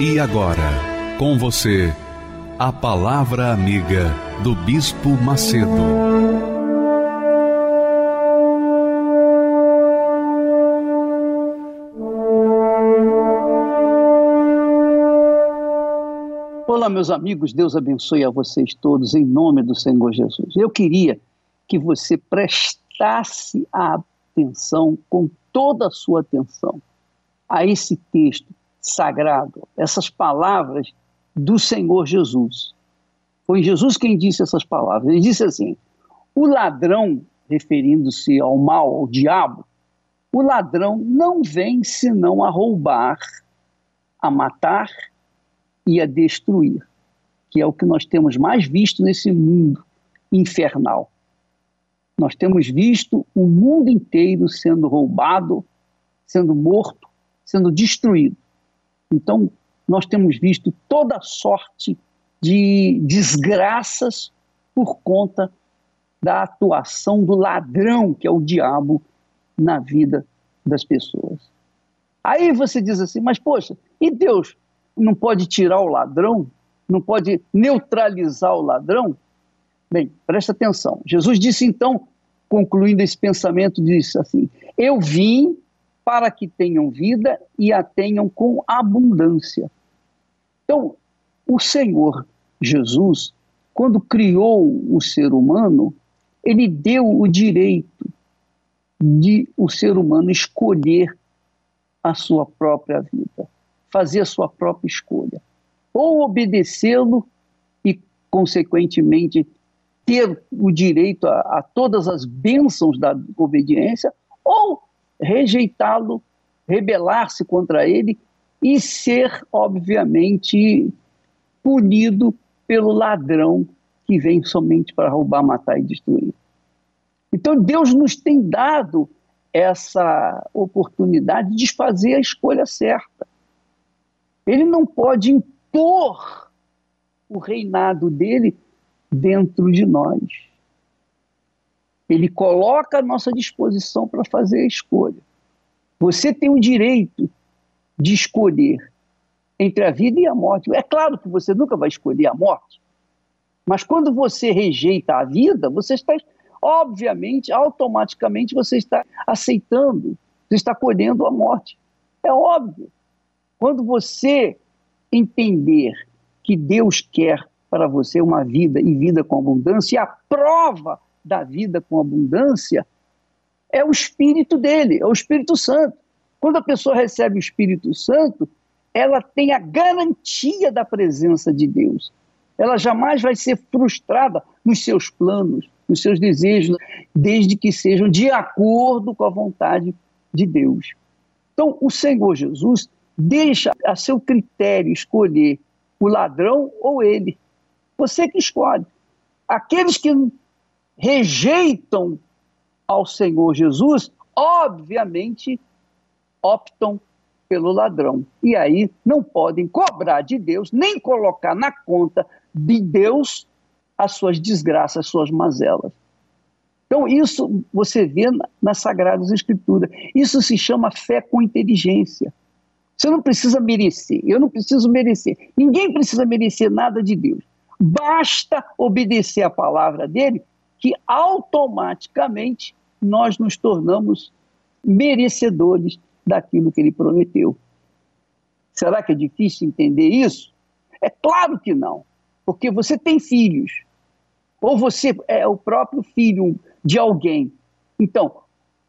E agora, com você, a Palavra Amiga do Bispo Macedo. Olá, meus amigos, Deus abençoe a vocês todos em nome do Senhor Jesus. Eu queria que você prestasse atenção, com toda a sua atenção, a esse texto sagrado, essas palavras do Senhor Jesus. Foi Jesus quem disse essas palavras. Ele disse assim: o ladrão, referindo-se ao mal, ao diabo, o ladrão não vem senão a roubar, a matar e a destruir, que é o que nós temos mais visto nesse mundo infernal. Nós temos visto o mundo inteiro sendo roubado, sendo morto, sendo destruído. Então, nós temos visto toda sorte de desgraças por conta da atuação do ladrão, que é o diabo, na vida das pessoas. Aí você diz assim, mas poxa, e Deus não pode tirar o ladrão? Não pode neutralizar o ladrão? Bem, presta atenção. Jesus disse então, concluindo esse pensamento, disse assim: Eu vim para que tenham vida e a tenham com abundância. Então, o Senhor Jesus, quando criou o ser humano, ele deu o direito de o ser humano escolher a sua própria vida, fazer a sua própria escolha. Ou obedecê-lo e, consequentemente, ter o direito a, a todas as bênçãos da obediência, ou rejeitá-lo, rebelar-se contra ele e ser, obviamente, punido pelo ladrão que vem somente para roubar, matar e destruir. Então Deus nos tem dado essa oportunidade de fazer a escolha certa. Ele não pode impor o reinado dele dentro de nós. Ele coloca à nossa disposição para fazer a escolha. Você tem o direito de escolher entre a vida e a morte. É claro que você nunca vai escolher a morte, mas quando você rejeita a vida, você está, obviamente, automaticamente, você está aceitando, você está colhendo a morte. É óbvio. Quando você entender que Deus quer para você uma vida e vida com abundância, e a prova da vida com abundância é o Espírito dele, é o Espírito Santo. Quando a pessoa recebe o Espírito Santo, ela tem a garantia da presença de Deus. Ela jamais vai ser frustrada nos seus planos, nos seus desejos, desde que sejam de acordo com a vontade de Deus. Então, o Senhor Jesus deixa a seu critério escolher o ladrão ou ele. Você que escolhe. Aqueles que rejeitam ao Senhor Jesus, obviamente optam pelo ladrão. E aí não podem cobrar de Deus, nem colocar na conta de Deus as suas desgraças, as suas mazelas. Então, isso você vê nas Sagradas Escrituras. Isso se chama fé com inteligência. Você não precisa merecer, eu não preciso merecer. Ninguém precisa merecer nada de Deus. Basta obedecer a palavra dele, que automaticamente nós nos tornamos merecedores daquilo que ele prometeu. Será que é difícil entender isso? É claro que não, porque você tem filhos, ou você é o próprio filho de alguém. Então,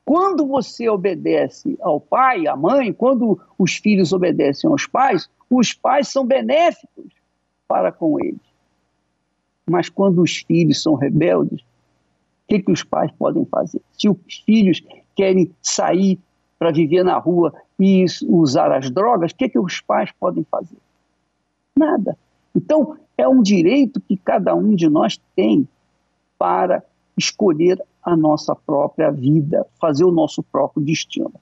quando você obedece ao pai, à mãe, quando os filhos obedecem aos pais, os pais são benéficos para com eles. Mas quando os filhos são rebeldes, que, que os pais podem fazer? Se os filhos querem sair para viver na rua e usar as drogas, o que, que os pais podem fazer? Nada. Então, é um direito que cada um de nós tem para escolher a nossa própria vida, fazer o nosso próprio destino.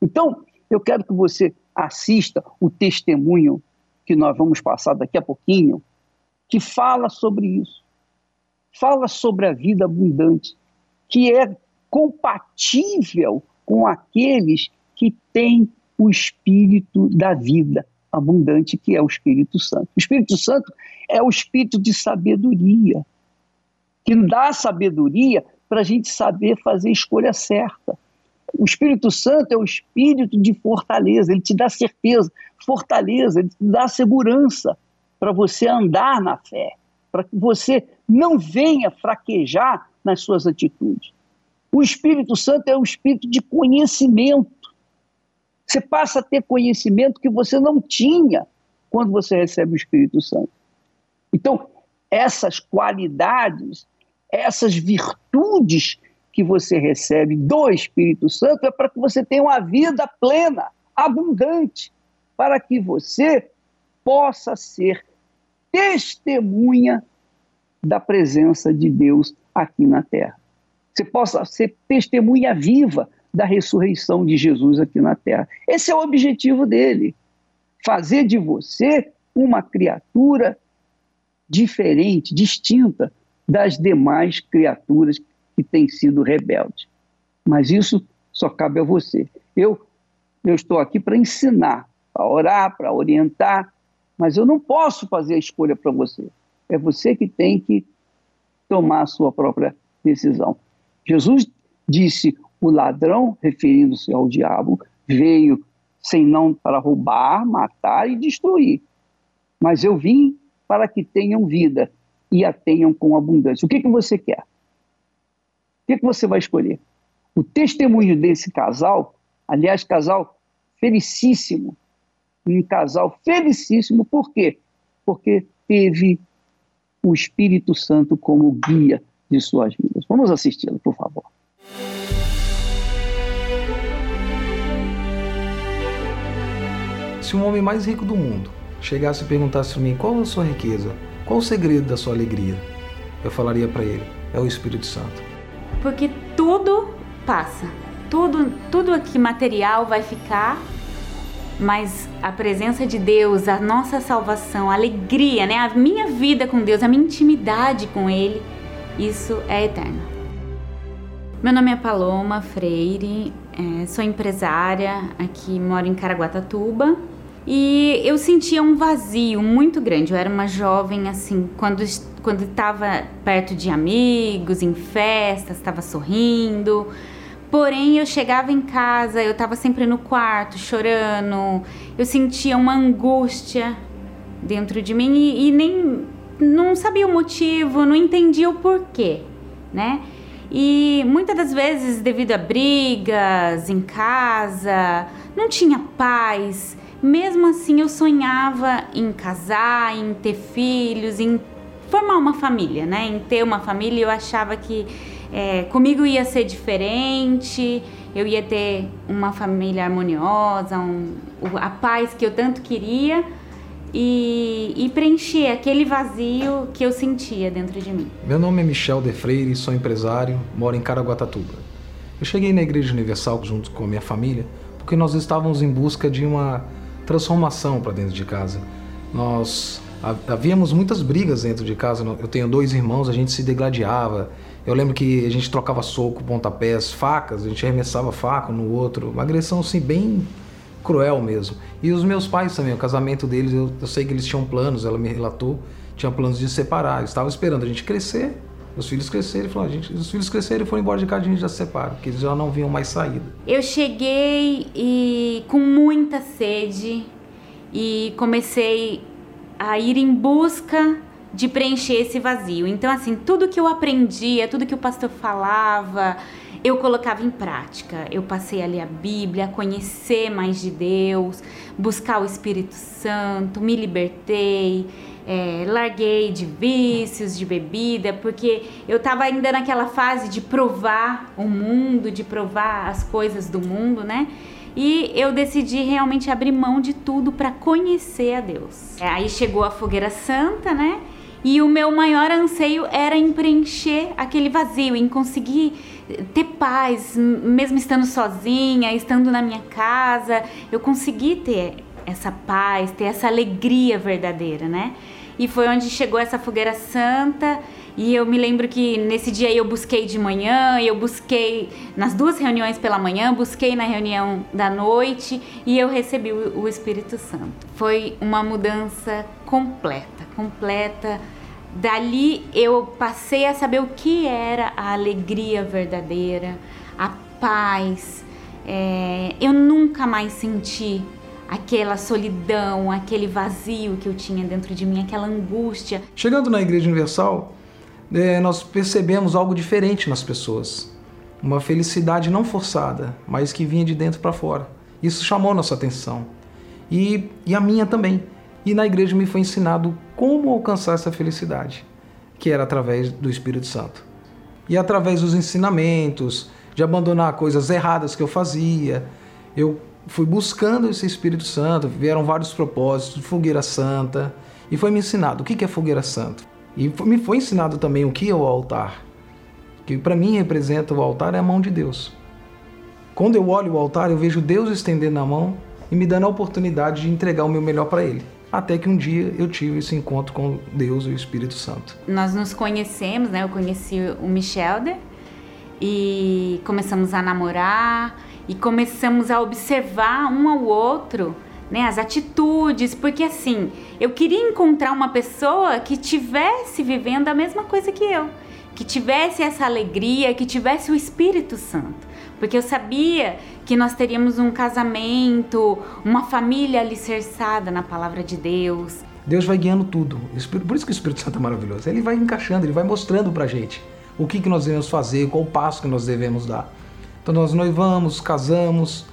Então, eu quero que você assista o testemunho que nós vamos passar daqui a pouquinho, que fala sobre isso. Fala sobre a vida abundante, que é compatível com aqueles que têm o espírito da vida abundante, que é o Espírito Santo. O Espírito Santo é o espírito de sabedoria, que dá sabedoria para a gente saber fazer a escolha certa. O Espírito Santo é o espírito de fortaleza, ele te dá certeza, fortaleza, ele te dá segurança para você andar na fé, para que você não venha fraquejar nas suas atitudes. O Espírito Santo é o espírito de conhecimento. Você passa a ter conhecimento que você não tinha quando você recebe o Espírito Santo. Então, essas qualidades, essas virtudes que você recebe do Espírito Santo é para que você tenha uma vida plena, abundante, para que você possa ser testemunha da presença de Deus aqui na terra. Você possa ser testemunha viva da ressurreição de Jesus aqui na terra. Esse é o objetivo dele. Fazer de você uma criatura diferente, distinta das demais criaturas que tem sido rebelde. Mas isso só cabe a você. Eu, eu estou aqui para ensinar, para orar, para orientar, mas eu não posso fazer a escolha para você. É você que tem que tomar a sua própria decisão. Jesus disse: o ladrão, referindo-se ao diabo, veio sem não para roubar, matar e destruir. Mas eu vim para que tenham vida e a tenham com abundância. O que, que você quer? que, que você vai escolher? O testemunho desse casal, aliás, casal felicíssimo, um casal felicíssimo, por quê? Porque teve o Espírito Santo como guia de suas vidas. Vamos assisti-lo, por favor. Se um homem mais rico do mundo chegasse e perguntasse para mim qual é a sua riqueza, qual o segredo da sua alegria, eu falaria para ele: é o Espírito Santo porque tudo passa. Tudo, tudo aqui material vai ficar, mas a presença de Deus, a nossa salvação, a alegria, né? A minha vida com Deus, a minha intimidade com Ele, isso é eterno. Meu nome é Paloma Freire, é, sou empresária aqui, moro em Caraguatatuba e eu sentia um vazio muito grande. Eu era uma jovem assim, quando quando estava perto de amigos, em festas, estava sorrindo. Porém, eu chegava em casa, eu estava sempre no quarto chorando. Eu sentia uma angústia dentro de mim e, e nem não sabia o motivo, não entendia o porquê, né? E muitas das vezes, devido a brigas em casa, não tinha paz. Mesmo assim, eu sonhava em casar, em ter filhos, em formar uma família, né? Em ter uma família, eu achava que é, comigo ia ser diferente, eu ia ter uma família harmoniosa, um, a paz que eu tanto queria e, e, preencher aquele vazio que eu sentia dentro de mim. Meu nome é Michel De Freire, sou empresário, moro em Caraguatatuba. Eu cheguei na Igreja Universal junto com a minha família porque nós estávamos em busca de uma transformação para dentro de casa. Nós havíamos muitas brigas dentro de casa. Eu tenho dois irmãos, a gente se degladiava. Eu lembro que a gente trocava soco, pontapés, facas, a gente arremessava faca no outro. Uma agressão assim bem cruel mesmo. E os meus pais também, o casamento deles, eu, eu sei que eles tinham planos, ela me relatou, tinha planos de separar. Eu estava esperando a gente crescer, os filhos crescerem, falou, a gente, os filhos crescerem e foram embora de casa, a gente já se separa, porque eles já não vinham mais saída. Eu cheguei e com muita sede e comecei a ir em busca de preencher esse vazio. Então, assim, tudo que eu aprendia, tudo que o pastor falava, eu colocava em prática. Eu passei a ler a Bíblia, a conhecer mais de Deus, buscar o Espírito Santo, me libertei, é, larguei de vícios, de bebida, porque eu estava ainda naquela fase de provar o mundo, de provar as coisas do mundo, né? E eu decidi realmente abrir mão de tudo para conhecer a Deus. É, aí chegou a fogueira santa, né? E o meu maior anseio era em preencher aquele vazio, em conseguir ter paz, mesmo estando sozinha, estando na minha casa, eu consegui ter essa paz, ter essa alegria verdadeira, né? E foi onde chegou essa fogueira santa. E eu me lembro que nesse dia eu busquei de manhã, eu busquei nas duas reuniões pela manhã, busquei na reunião da noite e eu recebi o, Espírito Santo. Foi uma mudança completa, completa. Dali eu passei a saber o que era a alegria verdadeira, a paz. É, eu nunca mais senti aquela solidão, aquele vazio que eu tinha dentro de mim, aquela angústia. Chegando na Igreja Universal, é, nós percebemos algo diferente nas pessoas. Uma felicidade não forçada, mas que vinha de dentro para fora. Isso chamou nossa atenção. E, e a minha também. E na igreja me foi ensinado como alcançar essa felicidade, que era através do Espírito Santo. E através dos ensinamentos, de abandonar coisas erradas que eu fazia, eu fui buscando esse Espírito Santo, vieram vários propósitos, fogueira santa, e foi me ensinado o que é fogueira santa. E me foi ensinado também o que é o altar, que para mim representa o altar é a mão de Deus. Quando eu olho o altar, eu vejo Deus estendendo a mão e me dando a oportunidade de entregar o meu melhor para Ele. Até que um dia eu tive esse encontro com Deus e o Espírito Santo. Nós nos conhecemos, né? Eu conheci o Michelder e começamos a namorar e começamos a observar um ao outro, né, as atitudes, porque assim, eu queria encontrar uma pessoa que tivesse vivendo a mesma coisa que eu, que tivesse essa alegria, que tivesse o Espírito Santo, porque eu sabia que nós teríamos um casamento, uma família alicerçada na palavra de Deus. Deus vai guiando tudo. Por isso que o Espírito Santo é maravilhoso. Ele vai encaixando, ele vai mostrando pra gente o que, que nós devemos fazer, qual o passo que nós devemos dar. Então nós noivamos, casamos,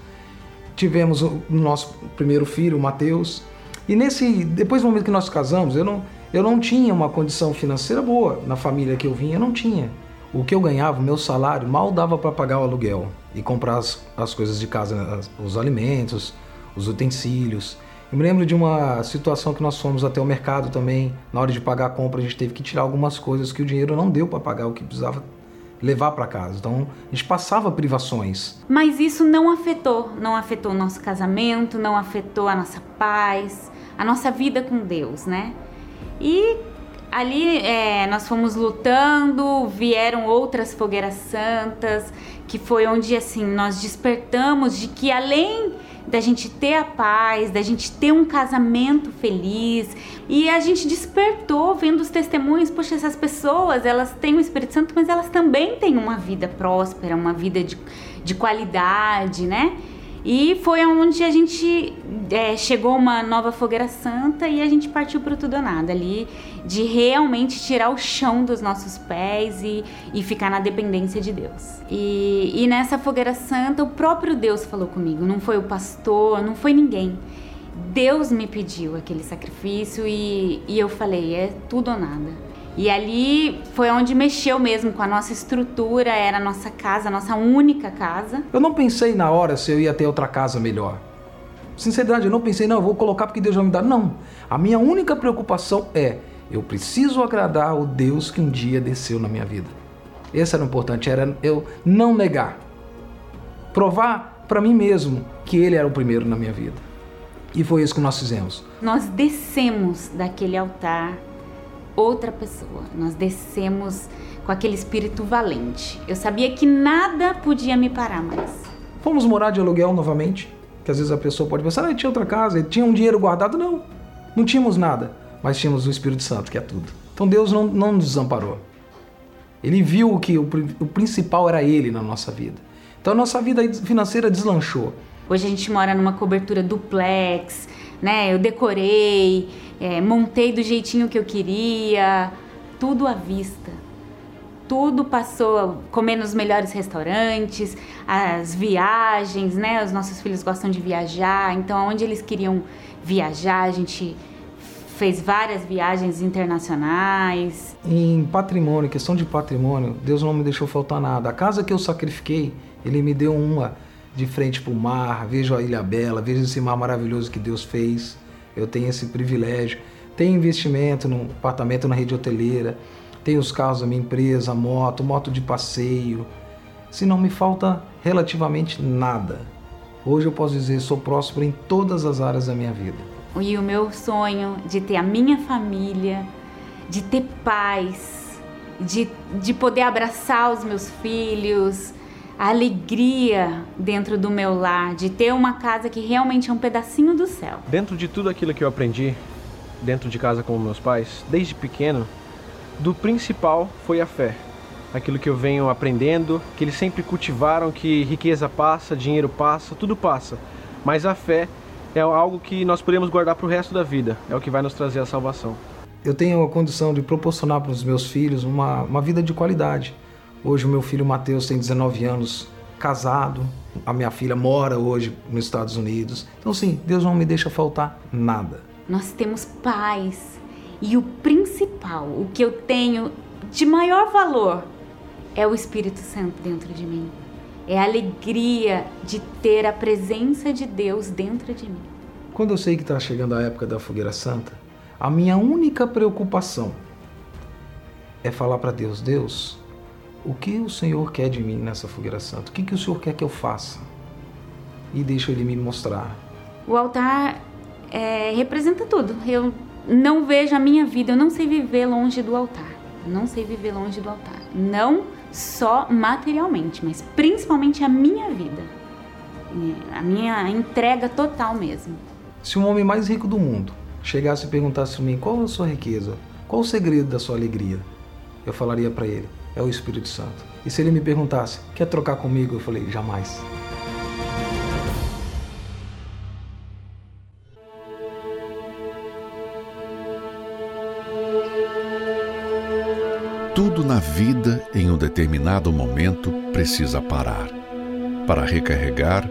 tivemos o nosso primeiro filho, o Mateus. E nesse, depois do momento que nós casamos, eu não, eu não tinha uma condição financeira boa na família que eu vinha, eu não tinha. O que eu ganhava, meu salário, mal dava para pagar o aluguel e comprar as, as coisas de casa, as, os alimentos, os utensílios. Eu me lembro de uma situação que nós fomos até o mercado também. Na hora de pagar a compra, a gente teve que tirar algumas coisas que o dinheiro não deu para pagar o que precisava levar para casa. Então a gente passava privações. Mas isso não afetou, não afetou o nosso casamento, não afetou a nossa paz, a nossa vida com Deus, né? E ali é, nós fomos lutando, vieram outras fogueiras santas, que foi onde assim nós despertamos de que além da gente ter a paz, da gente ter um casamento feliz. E a gente despertou vendo os testemunhos, poxa, essas pessoas, elas têm o Espírito Santo, mas elas também têm uma vida próspera, uma vida de, de qualidade, né? E foi onde a gente é, chegou uma nova fogueira santa e a gente partiu para tudo ou nada ali, de realmente tirar o chão dos nossos pés e, e ficar na dependência de Deus. E, e nessa fogueira santa, o próprio Deus falou comigo, não foi o pastor, não foi ninguém. Deus me pediu aquele sacrifício e, e eu falei: é tudo ou nada. E ali foi onde mexeu mesmo com a nossa estrutura, era a nossa casa, a nossa única casa. Eu não pensei na hora se eu ia ter outra casa melhor. Sinceridade, eu não pensei, não, eu vou colocar porque Deus vai me dar. Não. A minha única preocupação é: eu preciso agradar o Deus que um dia desceu na minha vida. Esse era o importante, era eu não negar. Provar para mim mesmo que Ele era o primeiro na minha vida. E foi isso que nós fizemos. Nós descemos daquele altar outra pessoa. Nós descemos com aquele espírito valente. Eu sabia que nada podia me parar mais. Fomos morar de aluguel novamente, que às vezes a pessoa pode pensar, ah, tinha outra casa, tinha um dinheiro guardado. Não, não tínhamos nada, mas tínhamos o Espírito Santo, que é tudo. Então Deus não, não nos desamparou. Ele viu que o, o principal era Ele na nossa vida. Então a nossa vida financeira deslanchou. Hoje a gente mora numa cobertura duplex, né? Eu decorei, é, montei do jeitinho que eu queria, tudo à vista. Tudo passou comendo nos melhores restaurantes, as viagens, né? Os nossos filhos gostam de viajar, então onde eles queriam viajar, a gente fez várias viagens internacionais. Em patrimônio, questão de patrimônio, Deus não me deixou faltar nada. A casa que eu sacrifiquei, Ele me deu uma de frente para o mar, vejo a Ilha Bela, vejo esse mar maravilhoso que Deus fez. Eu tenho esse privilégio. Tenho investimento no apartamento na rede hoteleira, tenho os carros da minha empresa, moto, moto de passeio. Se não me falta relativamente nada. Hoje eu posso dizer, sou próspero em todas as áreas da minha vida e o meu sonho de ter a minha família, de ter paz, de, de poder abraçar os meus filhos, a alegria dentro do meu lar, de ter uma casa que realmente é um pedacinho do céu. Dentro de tudo aquilo que eu aprendi dentro de casa com meus pais, desde pequeno, do principal foi a fé. Aquilo que eu venho aprendendo, que eles sempre cultivaram que riqueza passa, dinheiro passa, tudo passa, mas a fé é algo que nós podemos guardar para o resto da vida. É o que vai nos trazer a salvação. Eu tenho a condição de proporcionar para os meus filhos uma, uma vida de qualidade. Hoje o meu filho Mateus tem 19 anos, casado. A minha filha mora hoje nos Estados Unidos. Então sim, Deus não me deixa faltar nada. Nós temos paz. E o principal, o que eu tenho de maior valor é o Espírito Santo dentro de mim é a alegria de ter a presença de Deus dentro de mim. Quando eu sei que está chegando a época da fogueira santa, a minha única preocupação é falar para Deus: Deus, o que o Senhor quer de mim nessa fogueira santa? O que, que o Senhor quer que eu faça? E deixa Ele me mostrar. O altar é, representa tudo. Eu não vejo a minha vida, eu não sei viver longe do altar. Não sei viver longe do altar. Não só materialmente, mas principalmente a minha vida, a minha entrega total mesmo. Se um homem mais rico do mundo chegasse e perguntasse a mim qual é a sua riqueza, qual o segredo da sua alegria, eu falaria para ele: é o Espírito Santo. E se ele me perguntasse, quer trocar comigo? Eu falei: jamais. Tudo na vida, em um determinado momento, precisa parar para recarregar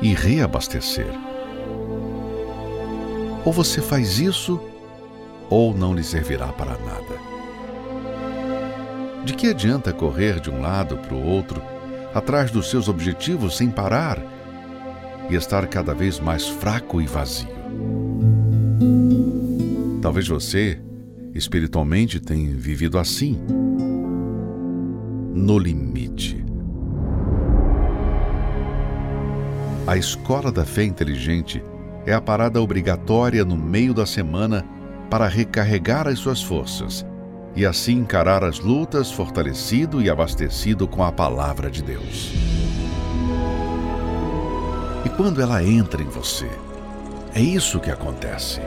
e reabastecer. Ou você faz isso, ou não lhe servirá para nada. De que adianta correr de um lado para o outro, atrás dos seus objetivos sem parar e estar cada vez mais fraco e vazio? Talvez você espiritualmente tem vivido assim, no limite. A escola da fé inteligente é a parada obrigatória no meio da semana para recarregar as suas forças e assim encarar as lutas fortalecido e abastecido com a palavra de Deus. E quando ela entra em você, é isso que acontece.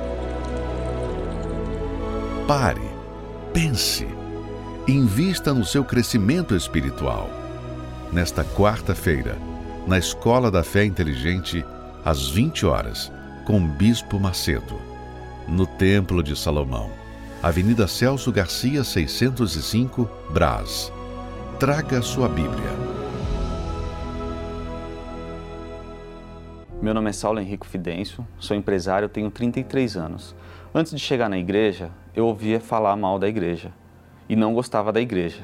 Pare, pense, invista no seu crescimento espiritual. Nesta quarta-feira, na Escola da Fé Inteligente, às 20 horas, com Bispo Macedo, no Templo de Salomão, Avenida Celso Garcia, 605, Brás. Traga sua Bíblia. Meu nome é Saulo Henrique Fidêncio, sou empresário, tenho 33 anos. Antes de chegar na igreja, eu ouvia falar mal da igreja e não gostava da igreja.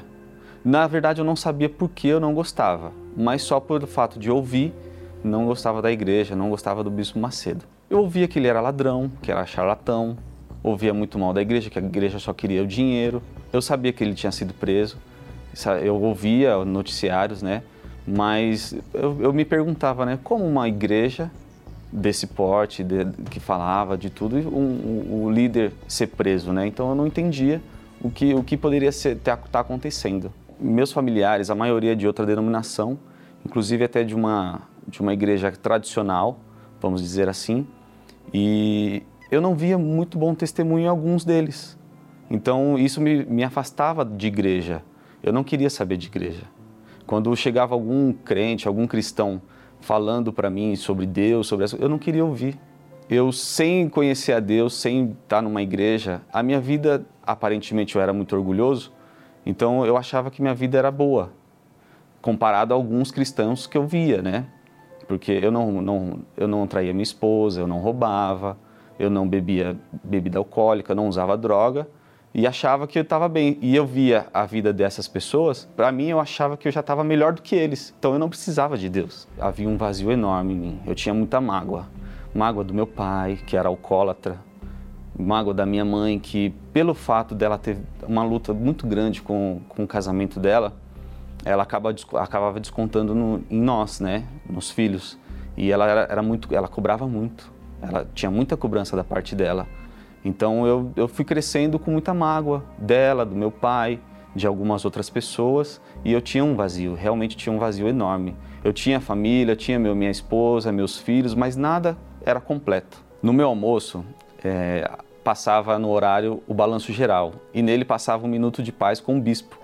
Na verdade, eu não sabia por que eu não gostava, mas só pelo fato de ouvir, não gostava da igreja, não gostava do Bispo Macedo. Eu ouvia que ele era ladrão, que era charlatão, ouvia muito mal da igreja, que a igreja só queria o dinheiro. Eu sabia que ele tinha sido preso, eu ouvia noticiários, né? Mas eu, eu me perguntava, né? Como uma igreja desse porte, de, que falava de tudo, o um, um, líder ser preso, né? Então eu não entendia o que, o que poderia estar tá, tá acontecendo. Meus familiares, a maioria de outra denominação, inclusive até de uma, de uma igreja tradicional, vamos dizer assim, e eu não via muito bom testemunho em alguns deles. Então isso me, me afastava de igreja. Eu não queria saber de igreja. Quando chegava algum crente, algum cristão falando para mim sobre Deus, sobre essa, eu não queria ouvir. Eu sem conhecer a Deus, sem estar numa igreja, a minha vida aparentemente eu era muito orgulhoso, então eu achava que minha vida era boa, comparado a alguns cristãos que eu via, né? Porque eu não, não, eu não traía minha esposa, eu não roubava, eu não bebia bebida alcoólica, não usava droga e achava que eu estava bem. E eu via a vida dessas pessoas, para mim eu achava que eu já estava melhor do que eles. Então eu não precisava de Deus. Havia um vazio enorme em mim. Eu tinha muita mágoa. Mágoa do meu pai, que era alcoólatra. Mágoa da minha mãe, que pelo fato dela ter uma luta muito grande com, com o casamento dela, ela acaba, acabava descontando no, em nós, né? Nos filhos. E ela era, era muito, ela cobrava muito. Ela tinha muita cobrança da parte dela. Então eu, eu fui crescendo com muita mágoa dela, do meu pai, de algumas outras pessoas e eu tinha um vazio, realmente tinha um vazio enorme. Eu tinha família, tinha meu, minha esposa, meus filhos, mas nada era completo. No meu almoço, é, passava no horário o balanço geral e nele passava um minuto de paz com o bispo.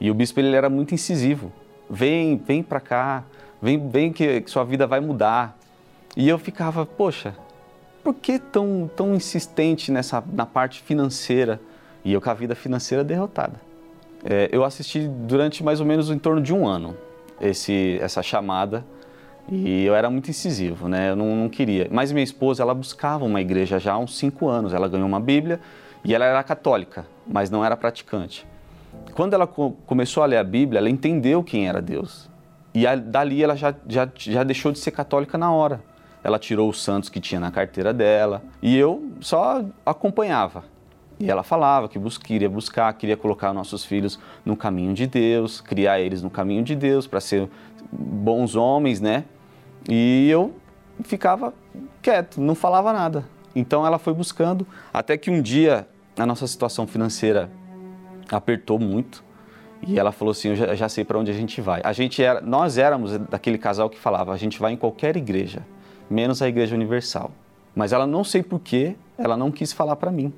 E o bispo ele era muito incisivo. Vem, vem para cá, vem, vem que, que sua vida vai mudar. E eu ficava, poxa, por que tão, tão insistente nessa, na parte financeira? E eu com a vida financeira derrotada. É, eu assisti durante mais ou menos em torno de um ano esse, essa chamada e eu era muito incisivo, né? Eu não, não, queria. Mas minha esposa, ela buscava uma igreja já há uns cinco anos. Ela ganhou uma Bíblia e ela era católica, mas não era praticante. Quando ela co começou a ler a Bíblia, ela entendeu quem era Deus. E a, dali ela já, já, já deixou de ser católica na hora ela tirou os santos que tinha na carteira dela e eu só acompanhava. E ela falava que bus queria buscar, queria colocar nossos filhos no caminho de Deus, criar eles no caminho de Deus para ser bons homens, né? E eu ficava quieto, não falava nada. Então ela foi buscando, até que um dia a nossa situação financeira apertou muito. E ela falou assim: Eu já, já sei para onde a gente vai. A gente era, nós éramos daquele casal que falava: A gente vai em qualquer igreja menos a Igreja Universal. Mas ela não sei porquê, ela não quis falar para mim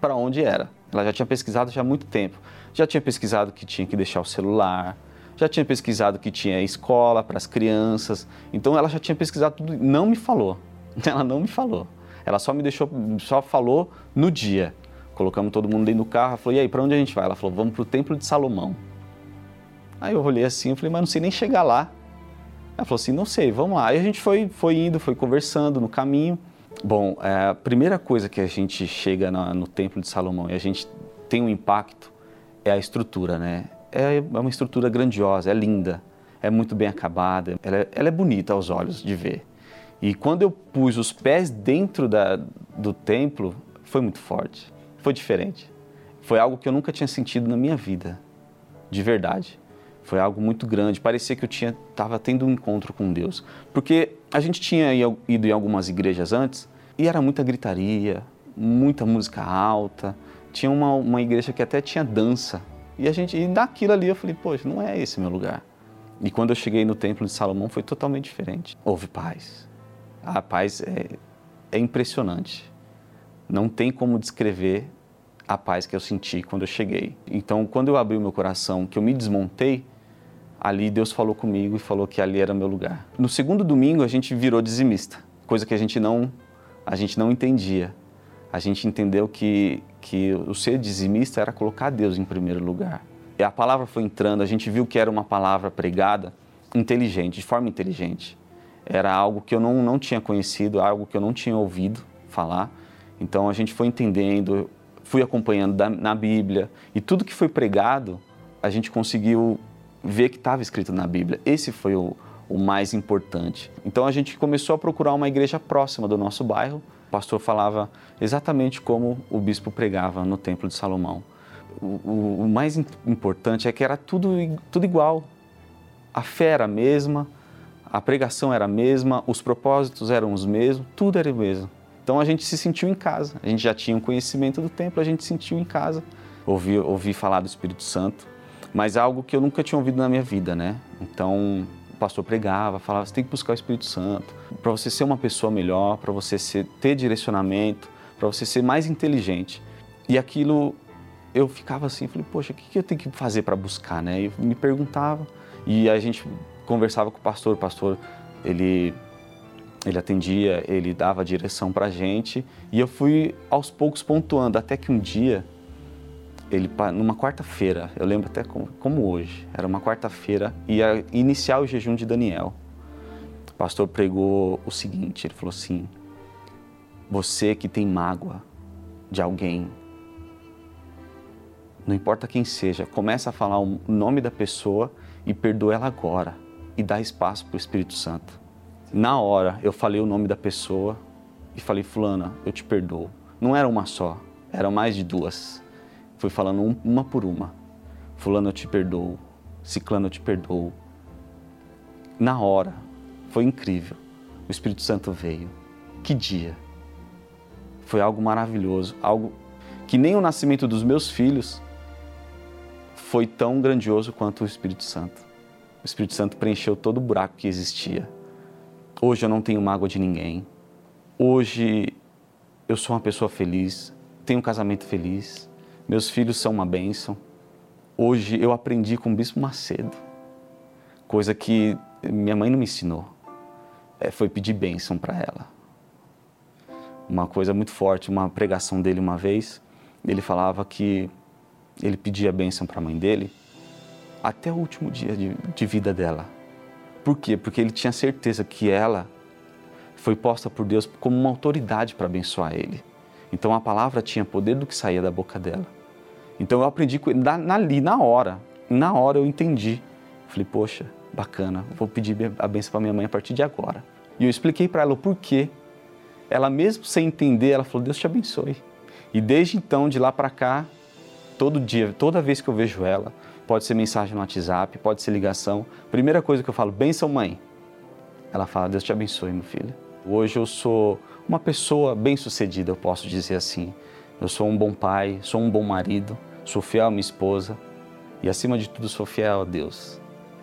para onde era. Ela já tinha pesquisado já há muito tempo. Já tinha pesquisado que tinha que deixar o celular, já tinha pesquisado que tinha escola para as crianças. Então ela já tinha pesquisado tudo, não me falou. Ela não me falou. Ela só me deixou, só falou no dia. Colocamos todo mundo dentro do carro, ela falou: "E aí, para onde a gente vai?" Ela falou: "Vamos para o Templo de Salomão". Aí eu olhei assim, eu falei: "Mas não sei nem chegar lá". Ela falou assim, não sei, vamos lá. Aí a gente foi, foi indo, foi conversando no caminho. Bom, é, a primeira coisa que a gente chega no, no Templo de Salomão e a gente tem um impacto é a estrutura, né? É, é uma estrutura grandiosa, é linda, é muito bem acabada, ela é, ela é bonita aos olhos de ver. E quando eu pus os pés dentro da, do templo, foi muito forte, foi diferente. Foi algo que eu nunca tinha sentido na minha vida, de verdade. Foi algo muito grande. Parecia que eu tinha estava tendo um encontro com Deus, porque a gente tinha ido em algumas igrejas antes e era muita gritaria, muita música alta. Tinha uma, uma igreja que até tinha dança e a gente e naquilo ali eu falei, poxa, não é esse meu lugar. E quando eu cheguei no templo de Salomão foi totalmente diferente. Houve paz. A paz é, é impressionante. Não tem como descrever a paz que eu senti quando eu cheguei. Então, quando eu abri o meu coração, que eu me desmontei, ali Deus falou comigo e falou que ali era meu lugar. No segundo domingo a gente virou dizimista, coisa que a gente não a gente não entendia. A gente entendeu que que o ser dizimista era colocar Deus em primeiro lugar. E a palavra foi entrando, a gente viu que era uma palavra pregada inteligente, de forma inteligente. Era algo que eu não, não tinha conhecido, algo que eu não tinha ouvido falar. Então a gente foi entendendo, fui acompanhando da, na Bíblia e tudo que foi pregado, a gente conseguiu ver que estava escrito na Bíblia. Esse foi o, o mais importante. Então a gente começou a procurar uma igreja próxima do nosso bairro. O pastor falava exatamente como o bispo pregava no Templo de Salomão. O, o, o mais importante é que era tudo, tudo igual. A fé era a mesma, a pregação era a mesma, os propósitos eram os mesmos, tudo era o mesmo. Então a gente se sentiu em casa. A gente já tinha um conhecimento do templo, a gente se sentiu em casa. Ouvi, ouvi falar do Espírito Santo mas algo que eu nunca tinha ouvido na minha vida, né? Então, o pastor pregava, falava, você tem que buscar o Espírito Santo para você ser uma pessoa melhor, para você ser, ter direcionamento, para você ser mais inteligente. E aquilo, eu ficava assim, falei, poxa, o que eu tenho que fazer para buscar, né? E me perguntava, e a gente conversava com o pastor, o pastor, ele ele atendia, ele dava direção para gente e eu fui aos poucos pontuando até que um dia ele numa quarta-feira, eu lembro até como, como hoje, era uma quarta-feira, ia iniciar o jejum de Daniel. O pastor pregou o seguinte, ele falou assim, Você que tem mágoa de alguém, não importa quem seja, começa a falar o nome da pessoa e perdoa ela agora e dá espaço para o Espírito Santo. Na hora eu falei o nome da pessoa e falei, Fulana, eu te perdoo. Não era uma só, eram mais de duas. Fui falando uma por uma. Fulano, eu te perdoo. Ciclano, eu te perdoo. Na hora, foi incrível. O Espírito Santo veio. Que dia! Foi algo maravilhoso, algo que nem o nascimento dos meus filhos foi tão grandioso quanto o Espírito Santo. O Espírito Santo preencheu todo o buraco que existia. Hoje eu não tenho mágoa de ninguém. Hoje eu sou uma pessoa feliz, tenho um casamento feliz, meus filhos são uma bênção. Hoje eu aprendi com o Bispo Macedo, coisa que minha mãe não me ensinou. É, foi pedir bênção para ela. Uma coisa muito forte, uma pregação dele uma vez, ele falava que ele pedia bênção para a mãe dele até o último dia de, de vida dela. Por quê? Porque ele tinha certeza que ela foi posta por Deus como uma autoridade para abençoar ele. Então a palavra tinha poder do que saía da boca dela. Então eu aprendi ali, na hora. Na hora eu entendi. Falei, poxa, bacana, vou pedir a benção para minha mãe a partir de agora. E eu expliquei para ela o porquê. Ela mesmo sem entender, ela falou, Deus te abençoe. E desde então, de lá para cá, todo dia, toda vez que eu vejo ela, pode ser mensagem no WhatsApp, pode ser ligação. Primeira coisa que eu falo, benção mãe. Ela fala, Deus te abençoe, meu filho. Hoje eu sou uma pessoa bem-sucedida, eu posso dizer assim. Eu sou um bom pai, sou um bom marido, sou fiel à minha esposa e, acima de tudo, sou fiel a Deus.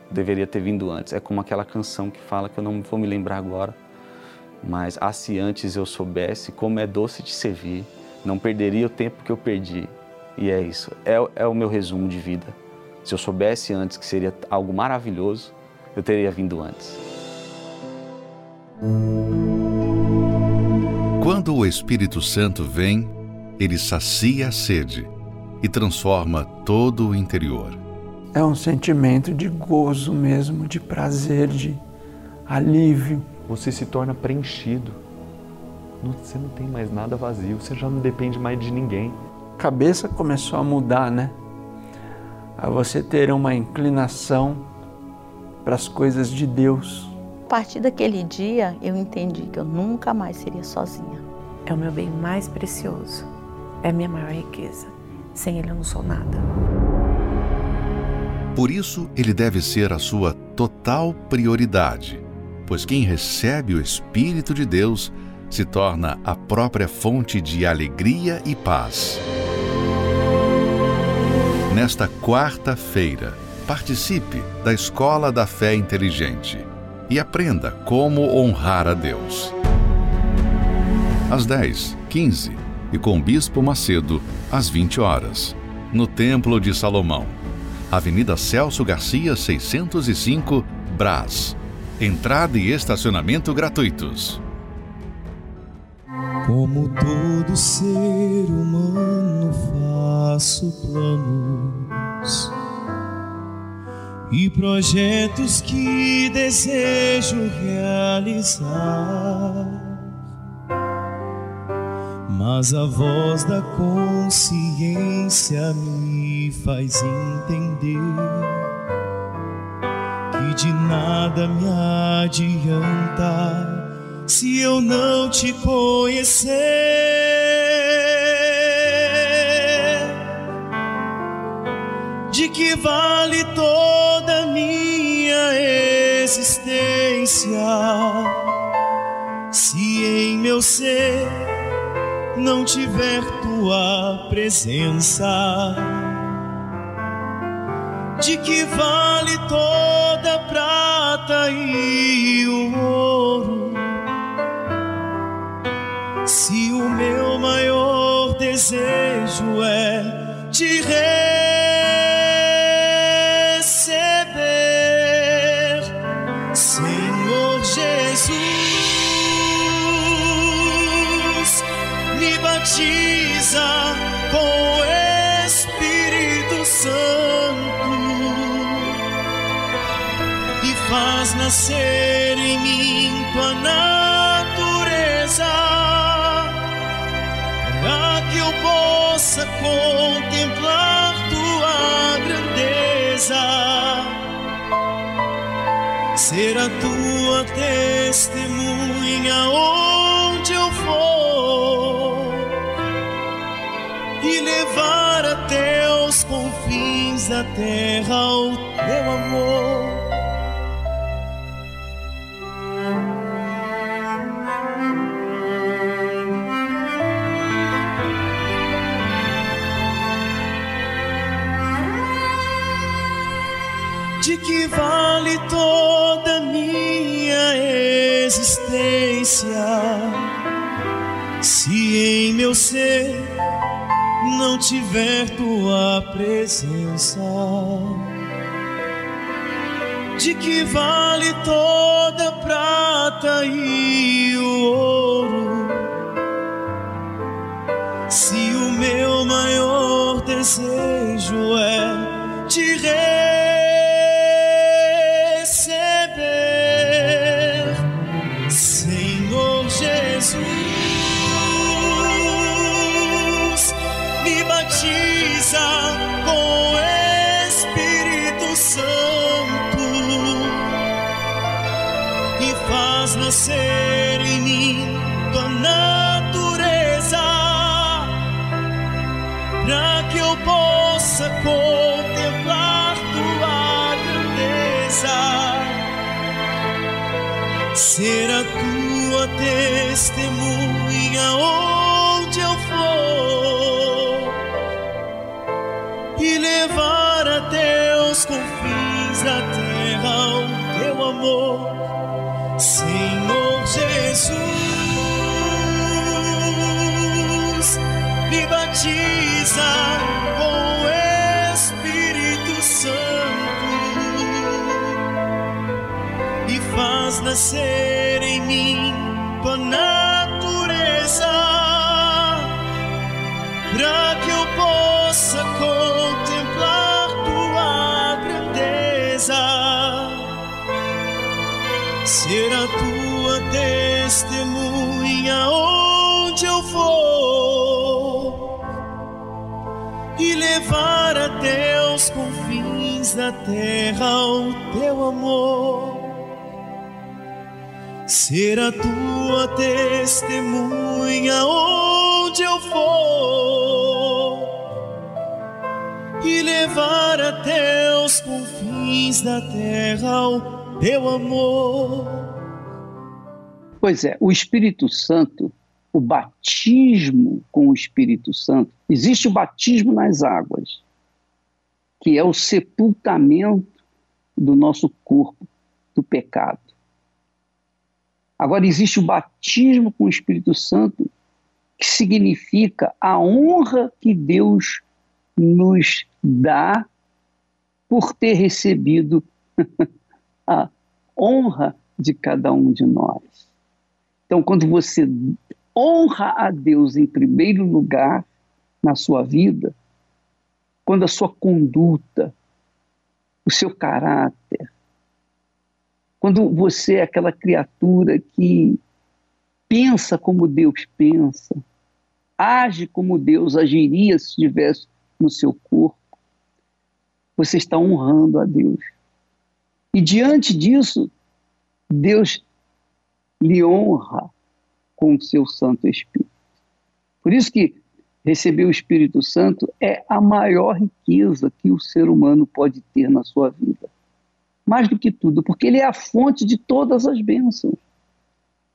Deveria ter vindo antes. É como aquela canção que fala que eu não vou me lembrar agora. Mas, ah, se antes eu soubesse como é doce te servir, não perderia o tempo que eu perdi. E é isso, é, é o meu resumo de vida. Se eu soubesse antes que seria algo maravilhoso, eu teria vindo antes. Quando o Espírito Santo vem, ele sacia a sede e transforma todo o interior. É um sentimento de gozo mesmo, de prazer, de alívio. Você se torna preenchido. Você não tem mais nada vazio, você já não depende mais de ninguém. A cabeça começou a mudar, né? A você ter uma inclinação para as coisas de Deus. A partir daquele dia, eu entendi que eu nunca mais seria sozinha. É o meu bem mais precioso, é a minha maior riqueza. Sem ele eu não sou nada. Por isso, ele deve ser a sua total prioridade, pois quem recebe o Espírito de Deus se torna a própria fonte de alegria e paz. Nesta quarta-feira, participe da Escola da Fé Inteligente e aprenda como honrar a Deus. Às 10, 15 e com o Bispo Macedo, às 20 horas, no Templo de Salomão, Avenida Celso Garcia, 605, Brás. Entrada e estacionamento gratuitos. Como todo ser humano, faço planos e projetos que desejo realizar. Mas a voz da consciência me faz entender que de nada me adianta se eu não te conhecer? De que vale minha existência se em meu ser não tiver tua presença? De que vale toda a prata e o ouro? se o meu maior desejo é te receber, que eu possa contemplar tua grandeza, ser a tua testemunha onde eu for e levar até os confins da terra o teu amor. Vale toda minha existência se em meu ser não tiver tua presença? De que vale toda prata e o ouro se o meu maior desejo é testemunha onde eu for e levar até os confins da terra o teu amor, Senhor Jesus, me batiza com o Espírito Santo e faz nascer em mim ser a tua testemunha onde eu for e levar até os confins da terra o teu amor. Ser a tua testemunha onde eu for e levar até os confins da terra o teu amor. Pois é, o Espírito Santo, o batismo com o Espírito Santo, existe o batismo nas águas, que é o sepultamento do nosso corpo, do pecado. Agora, existe o batismo com o Espírito Santo, que significa a honra que Deus nos dá por ter recebido a honra de cada um de nós. Então, quando você honra a Deus em primeiro lugar na sua vida, quando a sua conduta, o seu caráter, quando você é aquela criatura que pensa como Deus pensa, age como Deus agiria se estivesse no seu corpo, você está honrando a Deus. E diante disso, Deus lhe honra com o seu Santo Espírito. Por isso que receber o Espírito Santo é a maior riqueza que o ser humano pode ter na sua vida. Mais do que tudo, porque ele é a fonte de todas as bênçãos.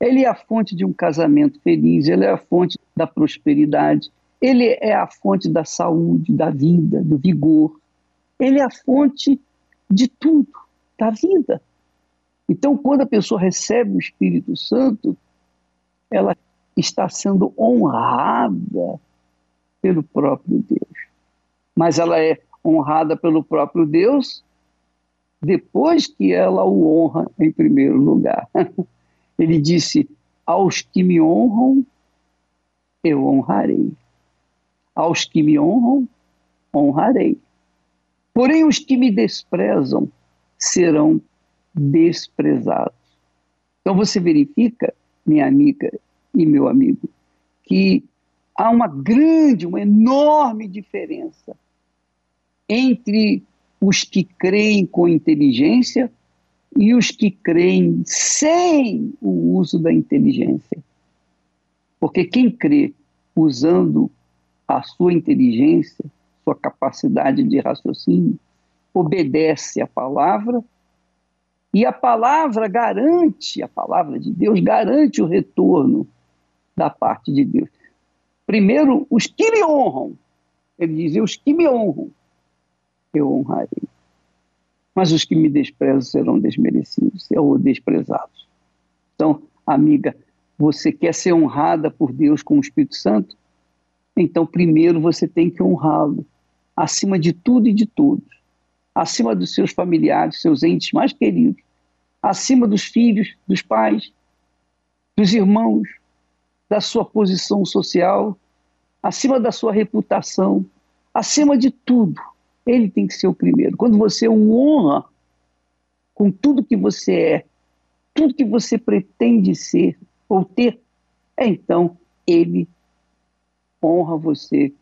Ele é a fonte de um casamento feliz, ele é a fonte da prosperidade, ele é a fonte da saúde, da vida, do vigor. Ele é a fonte de tudo, da vida. Então, quando a pessoa recebe o Espírito Santo, ela está sendo honrada pelo próprio Deus. Mas ela é honrada pelo próprio Deus depois que ela o honra em primeiro lugar. Ele disse: Aos que me honram, eu honrarei. Aos que me honram, honrarei. Porém, os que me desprezam serão desprezados. Então você verifica, minha amiga e meu amigo, que há uma grande, uma enorme diferença entre os que creem com inteligência e os que creem sem o uso da inteligência. Porque quem crê usando a sua inteligência, sua capacidade de raciocínio, obedece à palavra e a palavra garante, a palavra de Deus garante o retorno da parte de Deus. Primeiro, os que me honram, ele diz: os que me honram, eu honrarei. Mas os que me desprezam serão desmerecidos ou desprezados. Então, amiga, você quer ser honrada por Deus com o Espírito Santo? Então, primeiro você tem que honrá-lo, acima de tudo e de todos, acima dos seus familiares, seus entes mais queridos, acima dos filhos, dos pais, dos irmãos, da sua posição social, acima da sua reputação, acima de tudo. Ele tem que ser o primeiro. Quando você o honra com tudo que você é, tudo que você pretende ser ou ter, então ele honra você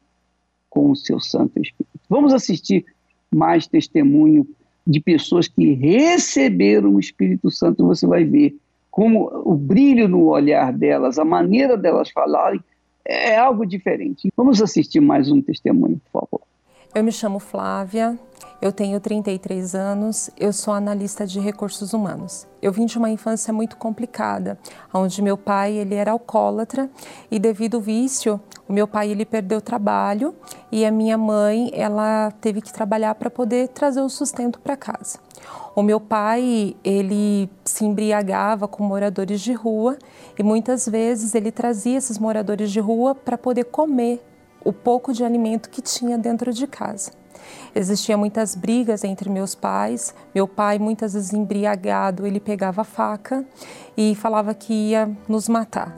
com o seu Santo Espírito. Vamos assistir mais testemunho de pessoas que receberam o Espírito Santo, você vai ver como o brilho no olhar delas, a maneira delas falarem, é algo diferente. Vamos assistir mais um testemunho, por favor. Eu me chamo Flávia, eu tenho 33 anos, eu sou analista de recursos humanos. Eu vim de uma infância muito complicada, onde meu pai ele era alcoólatra e devido ao vício, o meu pai ele perdeu o trabalho e a minha mãe ela teve que trabalhar para poder trazer o sustento para casa. O meu pai, ele se embriagava com moradores de rua e muitas vezes ele trazia esses moradores de rua para poder comer o pouco de alimento que tinha dentro de casa. Existiam muitas brigas entre meus pais. Meu pai, muitas vezes embriagado, ele pegava a faca e falava que ia nos matar.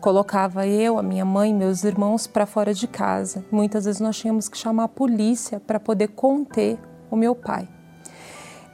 Colocava eu, a minha mãe, meus irmãos para fora de casa. Muitas vezes nós tínhamos que chamar a polícia para poder conter o meu pai.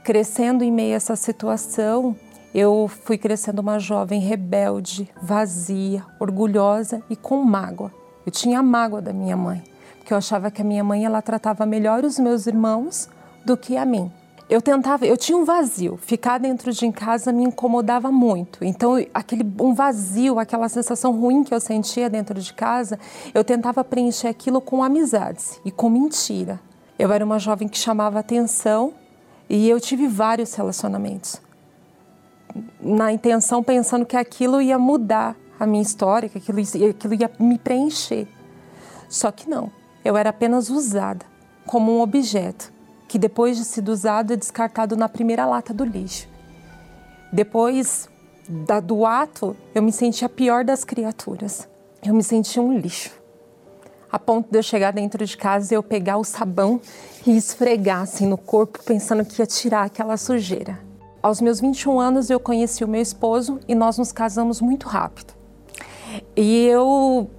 Crescendo em meio a essa situação, eu fui crescendo uma jovem rebelde, vazia, orgulhosa e com mágoa. Eu tinha mágoa da minha mãe, porque eu achava que a minha mãe ela tratava melhor os meus irmãos do que a mim. Eu tentava, eu tinha um vazio. Ficar dentro de casa me incomodava muito. Então, aquele um vazio, aquela sensação ruim que eu sentia dentro de casa, eu tentava preencher aquilo com amizades e com mentira. Eu era uma jovem que chamava atenção e eu tive vários relacionamentos. Na intenção pensando que aquilo ia mudar a minha história, que aquilo, aquilo ia me preencher. Só que não, eu era apenas usada como um objeto que depois de sido usado é descartado na primeira lata do lixo. Depois da, do ato, eu me senti a pior das criaturas. Eu me senti um lixo. A ponto de eu chegar dentro de casa e eu pegar o sabão e esfregar assim no corpo, pensando que ia tirar aquela sujeira. Aos meus 21 anos, eu conheci o meu esposo e nós nos casamos muito rápido. E eu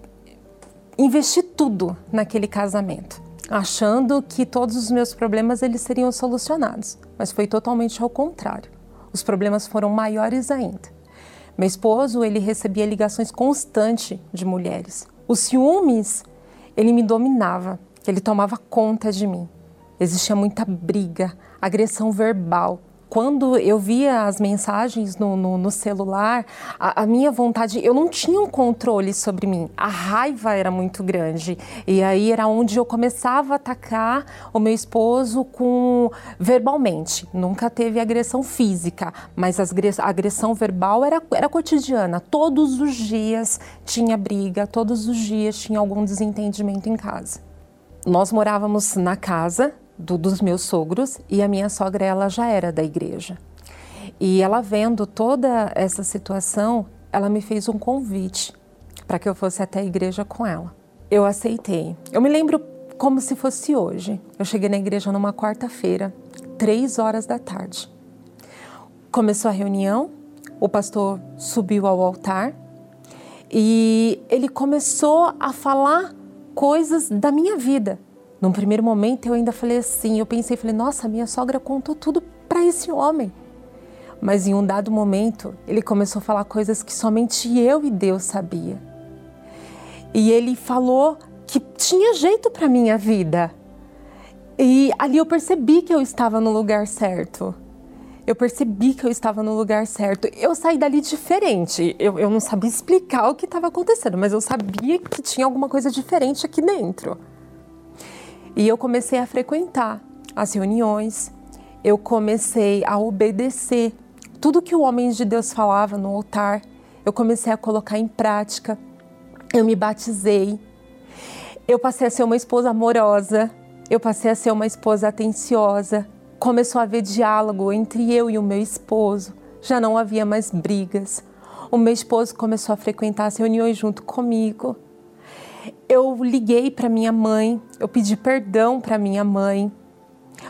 investi tudo naquele casamento, achando que todos os meus problemas eles seriam solucionados, mas foi totalmente ao contrário. Os problemas foram maiores ainda. Meu esposo, ele recebia ligações constantes de mulheres. Os ciúmes, ele me dominava, ele tomava conta de mim. Existia muita briga, agressão verbal, quando eu via as mensagens no, no, no celular, a, a, minha vontade, eu não tinha um controle sobre mim. A raiva era muito grande. E aí era onde eu começava a atacar o meu esposo com verbalmente. Nunca teve agressão física, mas a agressão verbal era, era cotidiana. Todos os dias tinha briga, todos os dias tinha algum desentendimento em casa. Nós morávamos na casa do, dos meus sogros e a minha sogra ela já era da igreja. E ela vendo toda essa situação, ela me fez um convite para que eu fosse até a igreja com ela. Eu aceitei. Eu me lembro como se fosse hoje. Eu cheguei na igreja numa quarta-feira, três horas da tarde. Começou a reunião, o pastor subiu ao altar e ele começou a falar coisas da minha vida, num primeiro momento eu ainda falei assim, eu pensei, falei, nossa, minha sogra contou tudo para esse homem. Mas em um dado momento, ele começou a falar coisas que somente eu e Deus sabia. E ele falou que tinha jeito para minha vida. E ali eu percebi que eu estava no lugar certo. Eu percebi que eu estava no lugar certo. Eu saí dali diferente. Eu, eu não sabia explicar o que estava acontecendo, mas eu sabia que tinha alguma coisa diferente aqui dentro. E eu comecei a frequentar as reuniões, eu comecei a obedecer tudo que o homem de Deus falava no altar, eu comecei a colocar em prática. Eu me batizei. Eu passei a ser uma esposa amorosa, eu passei a ser uma esposa atenciosa. Começou a haver diálogo entre eu e o meu esposo. Já não havia mais brigas. O meu esposo começou a frequentar as reuniões junto comigo. Eu liguei para minha mãe, eu pedi perdão para minha mãe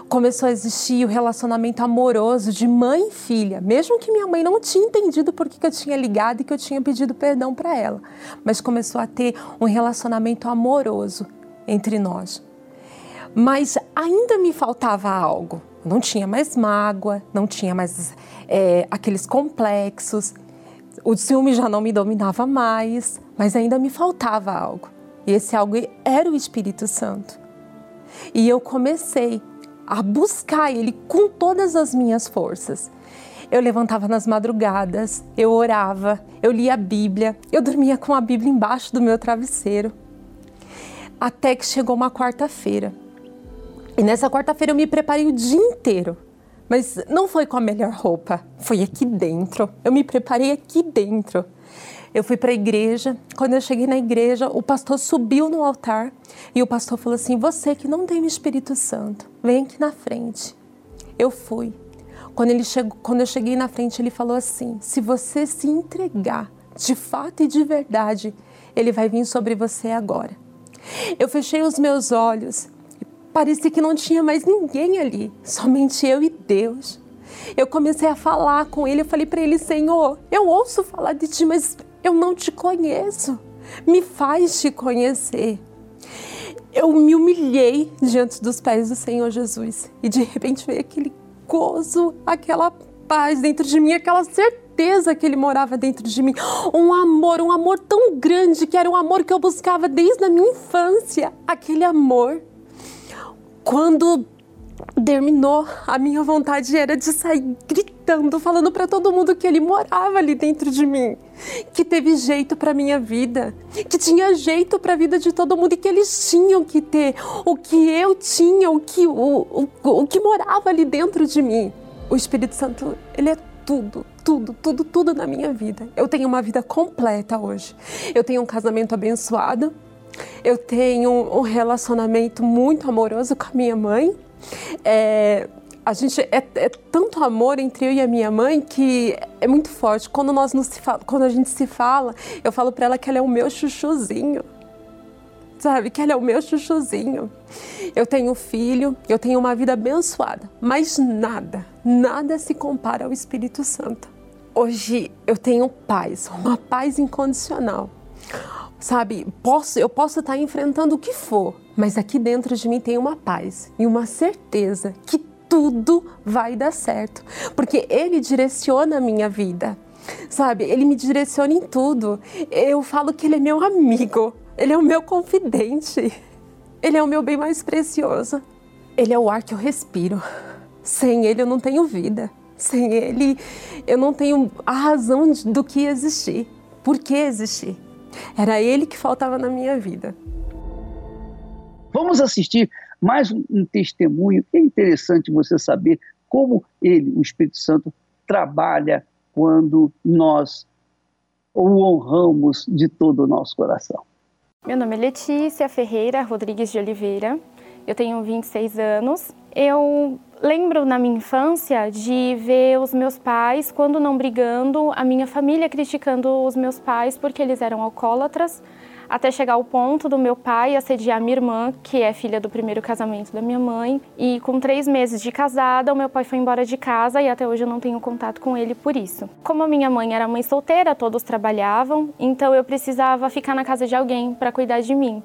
começou a existir o relacionamento amoroso de mãe e filha, mesmo que minha mãe não tinha entendido por que eu tinha ligado e que eu tinha pedido perdão para ela, mas começou a ter um relacionamento amoroso entre nós. Mas ainda me faltava algo. Não tinha mais mágoa, não tinha mais é, aqueles complexos, o ciúme já não me dominava mais, mas ainda me faltava algo. E esse algo era o Espírito Santo. E eu comecei a buscar Ele com todas as minhas forças. Eu levantava nas madrugadas, eu orava, eu lia a Bíblia, eu dormia com a Bíblia embaixo do meu travesseiro. Até que chegou uma quarta-feira. E nessa quarta-feira eu me preparei o dia inteiro. Mas não foi com a melhor roupa, foi aqui dentro. Eu me preparei aqui dentro. Eu fui para a igreja. Quando eu cheguei na igreja, o pastor subiu no altar e o pastor falou assim: Você que não tem o Espírito Santo, vem aqui na frente. Eu fui. Quando, ele chegou, quando eu cheguei na frente, ele falou assim: Se você se entregar de fato e de verdade, ele vai vir sobre você agora. Eu fechei os meus olhos. Parecia que não tinha mais ninguém ali, somente eu e Deus. Eu comecei a falar com ele, eu falei para ele: Senhor, eu ouço falar de ti, mas eu não te conheço. Me faz te conhecer. Eu me humilhei diante dos pés do Senhor Jesus e de repente veio aquele gozo, aquela paz dentro de mim, aquela certeza que ele morava dentro de mim. Um amor, um amor tão grande que era um amor que eu buscava desde a minha infância. Aquele amor. Quando terminou, a minha vontade era de sair gritando, falando para todo mundo que ele morava ali dentro de mim, que teve jeito para minha vida, que tinha jeito para a vida de todo mundo e que eles tinham que ter o que eu tinha, o que o, o, o que morava ali dentro de mim. O Espírito Santo, ele é tudo, tudo, tudo, tudo na minha vida. Eu tenho uma vida completa hoje. Eu tenho um casamento abençoado. Eu tenho um relacionamento muito amoroso com a minha mãe. É, a gente é, é, tanto amor entre eu e a minha mãe que é muito forte. Quando nós nos quando a gente se fala, eu falo para ela que ela é o meu chuchuzinho. Sabe, que ela é o meu chuchuzinho. Eu tenho filho, eu tenho uma vida abençoada, mas nada, nada se compara ao Espírito Santo. Hoje eu tenho paz, uma paz incondicional. Sabe, posso, eu posso estar enfrentando o que for, mas aqui dentro de mim tem uma paz e uma certeza que tudo vai dar certo, porque Ele direciona a minha vida, sabe? Ele me direciona em tudo. Eu falo que Ele é meu amigo, Ele é o meu confidente, Ele é o meu bem mais precioso. Ele é o ar que eu respiro. Sem Ele eu não tenho vida. Sem Ele eu não tenho a razão do que existir. Por que existir? Era ele que faltava na minha vida. Vamos assistir mais um testemunho. É interessante você saber como ele, o Espírito Santo, trabalha quando nós o honramos de todo o nosso coração. Meu nome é Letícia Ferreira Rodrigues de Oliveira. Eu tenho 26 anos. Eu lembro na minha infância de ver os meus pais, quando não brigando, a minha família criticando os meus pais porque eles eram alcoólatras, até chegar ao ponto do meu pai assediar minha irmã, que é filha do primeiro casamento da minha mãe. E com três meses de casada, o meu pai foi embora de casa e até hoje eu não tenho contato com ele por isso. Como a minha mãe era mãe solteira, todos trabalhavam, então eu precisava ficar na casa de alguém para cuidar de mim.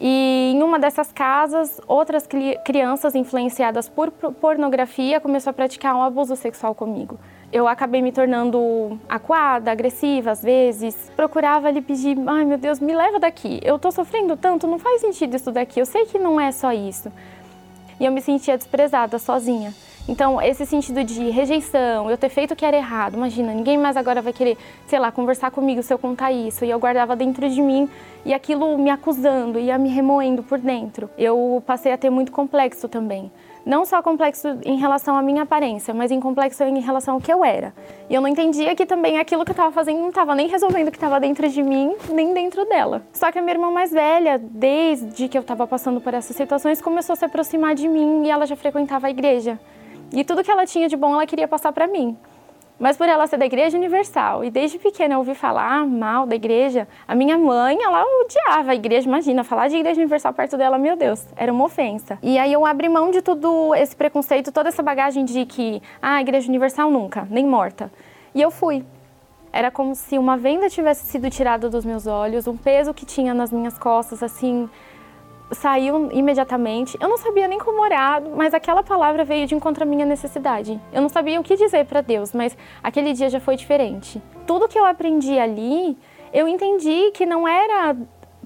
E em uma dessas casas, outras crianças influenciadas por pornografia começaram a praticar um abuso sexual comigo. Eu acabei me tornando acuada, agressiva às vezes. Procurava lhe pedir, ai meu Deus, me leva daqui. Eu tô sofrendo tanto, não faz sentido isso daqui. Eu sei que não é só isso. E eu me sentia desprezada, sozinha. Então, esse sentido de rejeição, eu ter feito o que era errado, imagina, ninguém mais agora vai querer, sei lá, conversar comigo se eu contar isso. E eu guardava dentro de mim e aquilo me acusando, ia me remoendo por dentro. Eu passei a ter muito complexo também. Não só complexo em relação à minha aparência, mas em complexo em relação ao que eu era. E eu não entendia que também aquilo que eu estava fazendo não estava nem resolvendo o que estava dentro de mim, nem dentro dela. Só que a minha irmã mais velha, desde que eu estava passando por essas situações, começou a se aproximar de mim e ela já frequentava a igreja. E tudo que ela tinha de bom ela queria passar para mim. Mas por ela ser da Igreja Universal e desde pequena eu ouvi falar mal da igreja, a minha mãe, ela odiava a igreja. Imagina, falar de Igreja Universal perto dela, meu Deus, era uma ofensa. E aí eu abri mão de tudo esse preconceito, toda essa bagagem de que, ah, Igreja Universal nunca, nem morta. E eu fui. Era como se uma venda tivesse sido tirada dos meus olhos, um peso que tinha nas minhas costas, assim, saiu imediatamente. Eu não sabia nem como orar, mas aquela palavra veio de encontro à minha necessidade. Eu não sabia o que dizer para Deus, mas aquele dia já foi diferente. Tudo que eu aprendi ali, eu entendi que não era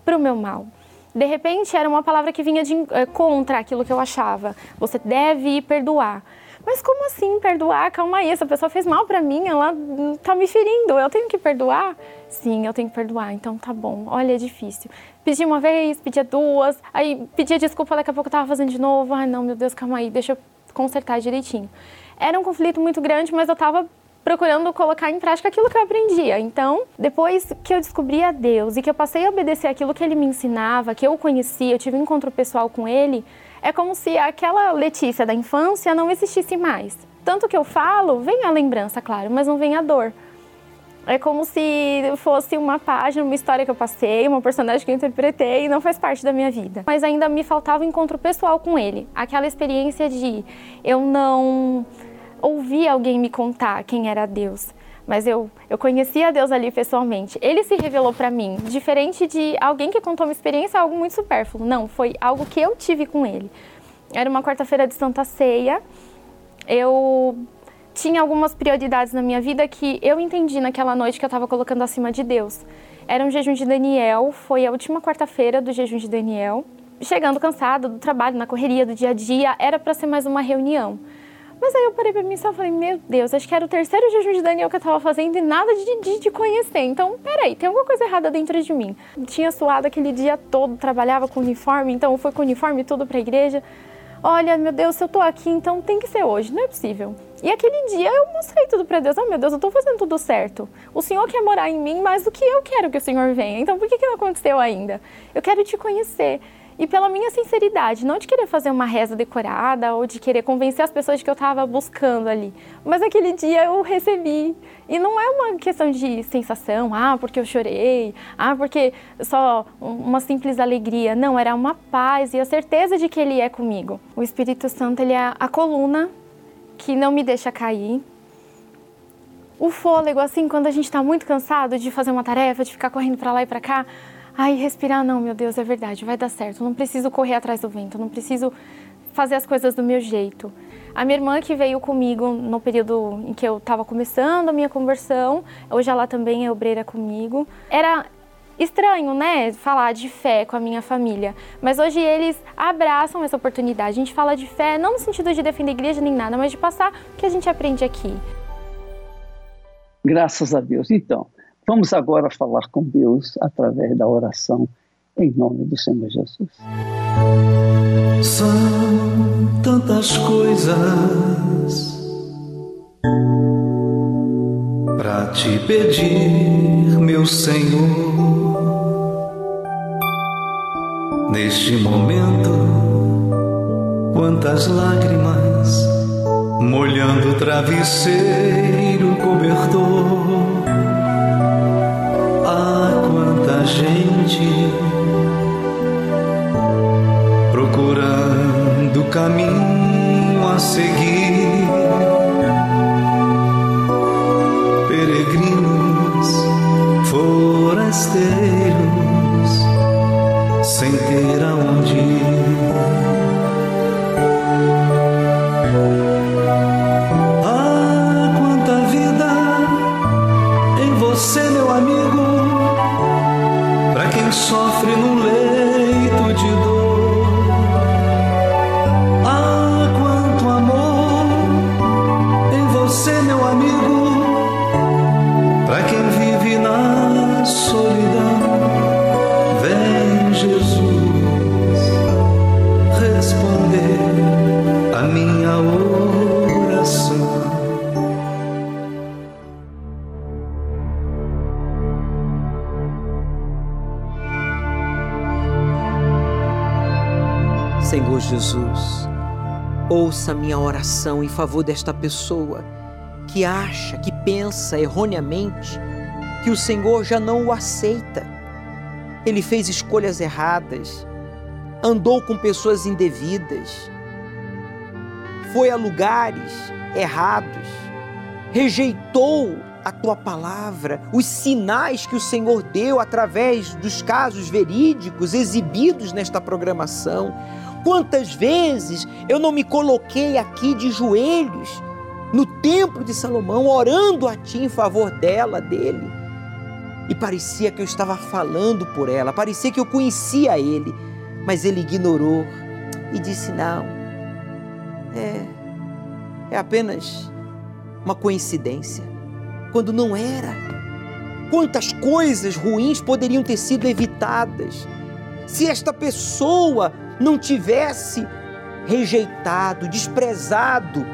para o meu mal. De repente, era uma palavra que vinha de, é, contra aquilo que eu achava. Você deve perdoar. Mas como assim perdoar? Calma aí, essa pessoa fez mal para mim, ela tá me ferindo, eu tenho que perdoar? Sim, eu tenho que perdoar, então tá bom. Olha, é difícil. Pedia uma vez, pedia duas, aí pedia desculpa, daqui a pouco tava fazendo de novo. Ai, não, meu Deus, calma aí, deixa eu consertar direitinho. Era um conflito muito grande, mas eu tava procurando colocar em prática aquilo que eu aprendia. Então, depois que eu descobri a Deus e que eu passei a obedecer aquilo que ele me ensinava, que eu conhecia, eu tive um encontro pessoal com ele, é como se aquela Letícia da infância não existisse mais. Tanto que eu falo, vem a lembrança, claro, mas não vem a dor. É como se fosse uma página, uma história que eu passei, uma personagem que eu interpretei e não faz parte da minha vida. Mas ainda me faltava um encontro pessoal com ele. Aquela experiência de eu não ouvir alguém me contar quem era Deus mas eu, eu conhecia Deus ali pessoalmente. Ele se revelou para mim, diferente de alguém que contou uma experiência, algo muito supérfluo. Não, foi algo que eu tive com ele. Era uma quarta-feira de Santa Ceia. Eu tinha algumas prioridades na minha vida que eu entendi naquela noite que eu estava colocando acima de Deus. Era um jejum de Daniel, foi a última quarta-feira do jejum de Daniel. Chegando cansada do trabalho, na correria do dia a dia, era para ser mais uma reunião. Mas aí eu parei pra mim e só falei, meu Deus, acho que era o terceiro jejum de Daniel que eu tava fazendo e nada de, de, de conhecer. Então, peraí, tem alguma coisa errada dentro de mim. Tinha suado aquele dia todo, trabalhava com uniforme, então foi com uniforme tudo pra igreja. Olha, meu Deus, se eu tô aqui, então tem que ser hoje, não é possível. E aquele dia eu mostrei tudo para Deus. Oh, meu Deus, eu tô fazendo tudo certo. O Senhor quer morar em mim mais do que eu quero que o Senhor venha. Então por que, que não aconteceu ainda? Eu quero te conhecer e pela minha sinceridade, não de querer fazer uma reza decorada ou de querer convencer as pessoas de que eu estava buscando ali. Mas aquele dia eu recebi. E não é uma questão de sensação, ah, porque eu chorei, ah, porque só uma simples alegria. Não, era uma paz e a certeza de que Ele é comigo. O Espírito Santo, ele é a coluna que não me deixa cair. O fôlego, assim, quando a gente está muito cansado de fazer uma tarefa, de ficar correndo para lá e para cá, Ai, respirar não, meu Deus, é verdade, vai dar certo. Não preciso correr atrás do vento, não preciso fazer as coisas do meu jeito. A minha irmã que veio comigo no período em que eu estava começando a minha conversão, hoje ela também é obreira comigo. Era estranho, né, falar de fé com a minha família, mas hoje eles abraçam essa oportunidade. A gente fala de fé não no sentido de defender a igreja nem nada, mas de passar o que a gente aprende aqui. Graças a Deus. Então, Vamos agora falar com Deus através da oração em nome do Senhor Jesus. São tantas coisas para te pedir, meu Senhor. Neste momento, quantas lágrimas molhando o travesseiro cobertor gente procurando caminho a seguir. forasteiros sem ter aonde. Ah, quanta vida em você, meu amigo, para quem só Jesus, ouça minha oração em favor desta pessoa que acha, que pensa erroneamente que o Senhor já não o aceita. Ele fez escolhas erradas, andou com pessoas indevidas, foi a lugares errados, rejeitou a tua palavra, os sinais que o Senhor deu através dos casos verídicos exibidos nesta programação. Quantas vezes eu não me coloquei aqui de joelhos no templo de Salomão, orando a ti em favor dela, dele. E parecia que eu estava falando por ela, parecia que eu conhecia ele, mas ele ignorou e disse: Não, é, é apenas uma coincidência, quando não era. Quantas coisas ruins poderiam ter sido evitadas se esta pessoa não tivesse rejeitado, desprezado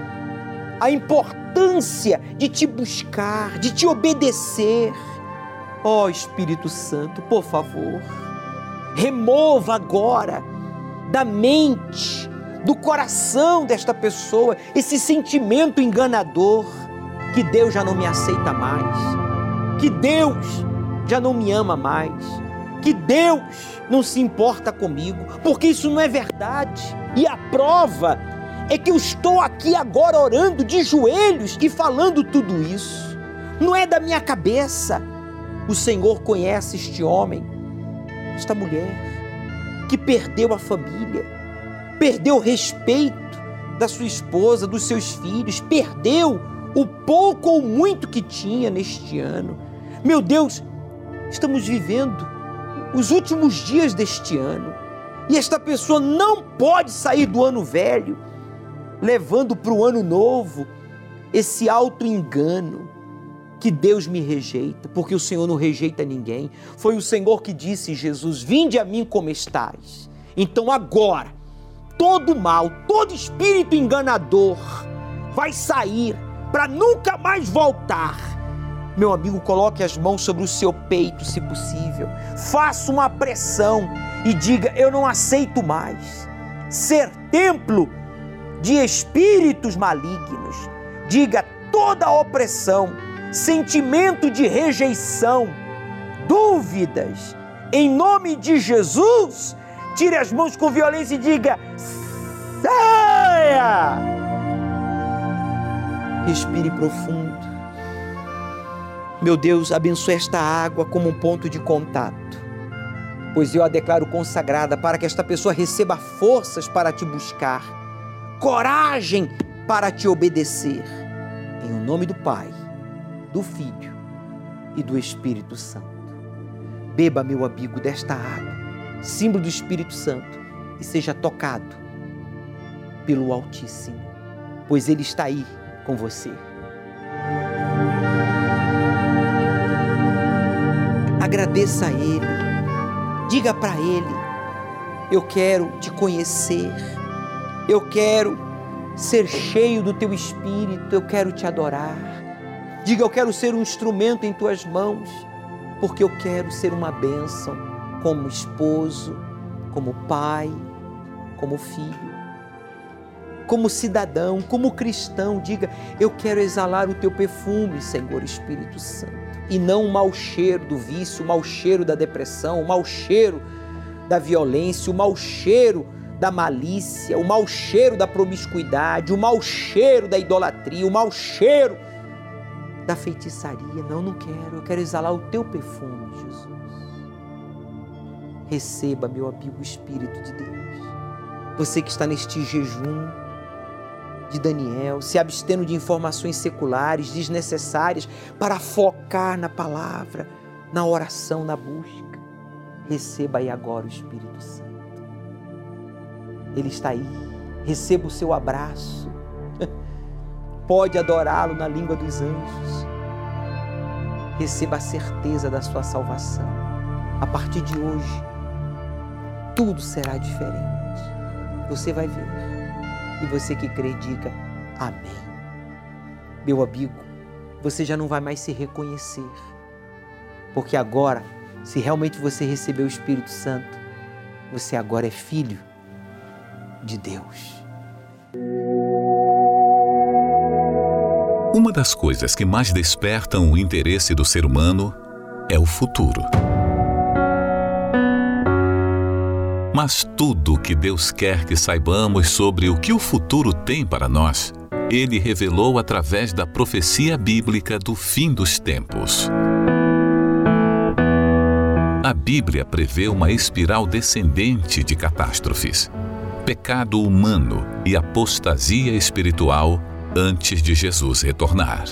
a importância de te buscar, de te obedecer. Ó oh, Espírito Santo, por favor, remova agora da mente, do coração desta pessoa esse sentimento enganador que Deus já não me aceita mais, que Deus já não me ama mais, que Deus não se importa comigo, porque isso não é verdade. E a prova é que eu estou aqui agora orando de joelhos e falando tudo isso. Não é da minha cabeça. O Senhor conhece este homem, esta mulher, que perdeu a família, perdeu o respeito da sua esposa, dos seus filhos, perdeu o pouco ou muito que tinha neste ano. Meu Deus, estamos vivendo os últimos dias deste ano e esta pessoa não pode sair do ano velho levando para o ano novo esse auto-engano que Deus me rejeita, porque o Senhor não rejeita ninguém. Foi o Senhor que disse, Jesus, vinde a mim como estás. Então agora, todo mal, todo espírito enganador vai sair para nunca mais voltar. Meu amigo, coloque as mãos sobre o seu peito, se possível. Faça uma pressão e diga: Eu não aceito mais ser templo de espíritos malignos. Diga toda opressão, sentimento de rejeição, dúvidas. Em nome de Jesus, tire as mãos com violência e diga: saia! Respire profundo. Meu Deus, abençoe esta água como um ponto de contato, pois eu a declaro consagrada para que esta pessoa receba forças para te buscar coragem para te obedecer. Em o nome do Pai, do Filho e do Espírito Santo. Beba, meu amigo, desta água, símbolo do Espírito Santo, e seja tocado pelo Altíssimo, pois Ele está aí com você. Agradeça a Ele, diga para Ele: Eu quero te conhecer eu quero ser cheio do teu espírito, eu quero te adorar. Diga, eu quero ser um instrumento em tuas mãos, porque eu quero ser uma bênção como esposo, como pai, como filho, como cidadão, como cristão. Diga, eu quero exalar o teu perfume, Senhor Espírito Santo, e não o mau cheiro do vício, o mau cheiro da depressão, o mau cheiro da violência, o mau cheiro da malícia, o mau cheiro da promiscuidade, o mau cheiro da idolatria, o mau cheiro da feitiçaria. Não, não quero. Eu quero exalar o teu perfume, Jesus. Receba, meu amigo, o Espírito de Deus. Você que está neste jejum, de Daniel, se abstendo de informações seculares desnecessárias para focar na palavra, na oração, na busca. Receba aí agora o Espírito Santo. Ele está aí. Receba o seu abraço. Pode adorá-lo na língua dos anjos. Receba a certeza da sua salvação. A partir de hoje, tudo será diferente. Você vai ver. E você que crê, diga amém. Meu amigo, você já não vai mais se reconhecer. Porque agora, se realmente você recebeu o Espírito Santo, você agora é filho de Deus. Uma das coisas que mais despertam o interesse do ser humano é o futuro. Mas tudo o que Deus quer que saibamos sobre o que o futuro tem para nós, Ele revelou através da profecia bíblica do fim dos tempos. A Bíblia prevê uma espiral descendente de catástrofes, pecado humano e apostasia espiritual antes de Jesus retornar.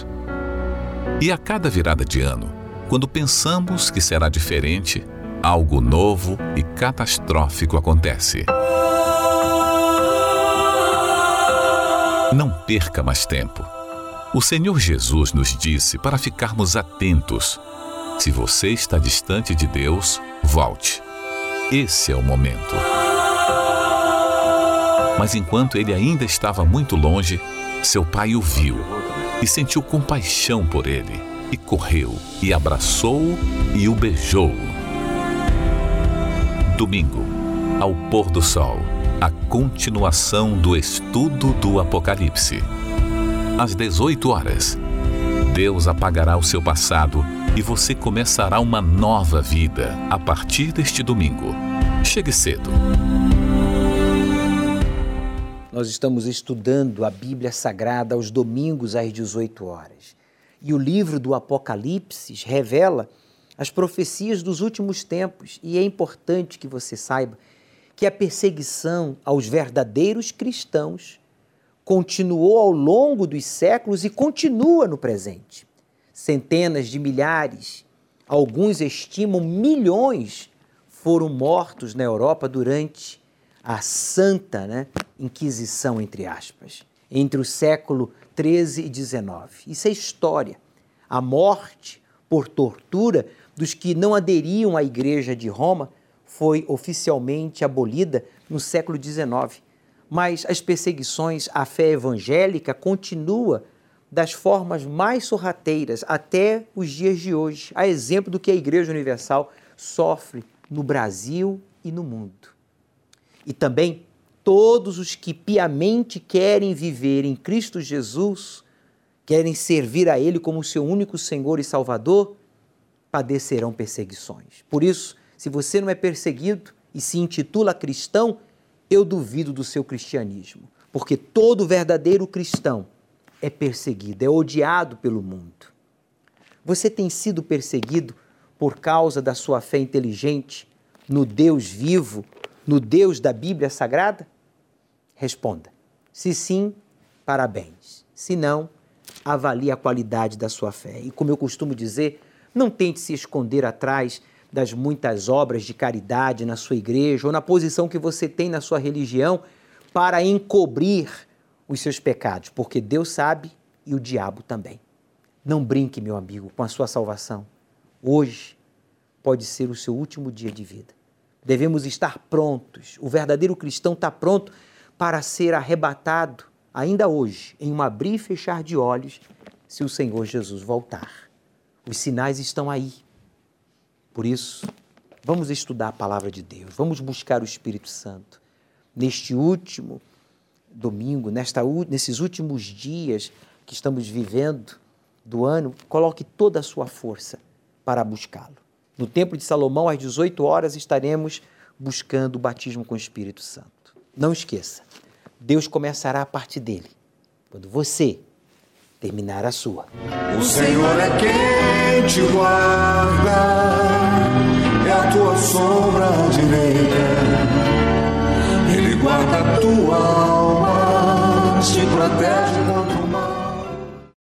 E a cada virada de ano, quando pensamos que será diferente, algo novo e catastrófico acontece. Não perca mais tempo. O Senhor Jesus nos disse para ficarmos atentos. Se você está distante de Deus, volte. Esse é o momento. Mas enquanto ele ainda estava muito longe, seu pai o viu e sentiu compaixão por ele, e correu e abraçou-o e o beijou. Domingo, ao pôr do sol, a continuação do estudo do Apocalipse. Às 18 horas, Deus apagará o seu passado e você começará uma nova vida a partir deste domingo. Chegue cedo. Nós estamos estudando a Bíblia Sagrada aos domingos às 18 horas. E o livro do Apocalipse revela as profecias dos últimos tempos. E é importante que você saiba que a perseguição aos verdadeiros cristãos continuou ao longo dos séculos e continua no presente. Centenas de milhares, alguns estimam milhões, foram mortos na Europa durante a Santa né, Inquisição, entre aspas, entre o século 13 e 19. Isso é história. A morte por tortura dos que não aderiam à Igreja de Roma foi oficialmente abolida no século XIX. Mas as perseguições à fé evangélica continuam das formas mais sorrateiras até os dias de hoje, a exemplo do que a Igreja Universal sofre no Brasil e no mundo. E também todos os que piamente querem viver em Cristo Jesus, querem servir a Ele como seu único Senhor e Salvador, padecerão perseguições. Por isso, se você não é perseguido e se intitula cristão, eu duvido do seu cristianismo, porque todo verdadeiro cristão é perseguido, é odiado pelo mundo. Você tem sido perseguido por causa da sua fé inteligente no Deus vivo, no Deus da Bíblia Sagrada? Responda. Se sim, parabéns. Se não, avalie a qualidade da sua fé. E como eu costumo dizer, não tente se esconder atrás das muitas obras de caridade na sua igreja ou na posição que você tem na sua religião para encobrir os seus pecados, porque Deus sabe e o diabo também. Não brinque, meu amigo, com a sua salvação. Hoje pode ser o seu último dia de vida. Devemos estar prontos. O verdadeiro cristão está pronto para ser arrebatado ainda hoje, em um abrir e fechar de olhos, se o Senhor Jesus voltar. Os sinais estão aí. Por isso, vamos estudar a palavra de Deus, vamos buscar o Espírito Santo. Neste último domingo, nesta, nesses últimos dias que estamos vivendo do ano, coloque toda a sua força para buscá-lo. No Templo de Salomão, às 18 horas, estaremos buscando o batismo com o Espírito Santo. Não esqueça, Deus começará a parte dele, quando você terminar a sua. O Senhor é quem te guarda, é a tua sombra direita. Ele guarda a tua alma, te protege